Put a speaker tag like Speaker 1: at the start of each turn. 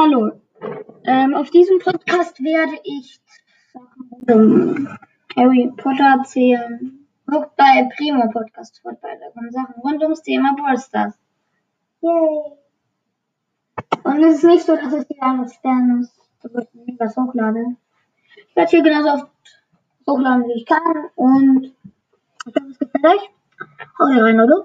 Speaker 1: Hallo. Ähm, auf diesem Podcast werde ich Sachen rund um Harry Potter erzählen. Guckt bei Primo Podcast vorbei, da kommen Sachen rund ums Thema Ballstars. Yay! Und es ist nicht so, dass ich die Jahressterne was hochlade. Ich werde hier genauso oft hochladen, wie ich kann. Und ich hoffe, es gefällt euch. Haut rein, oder?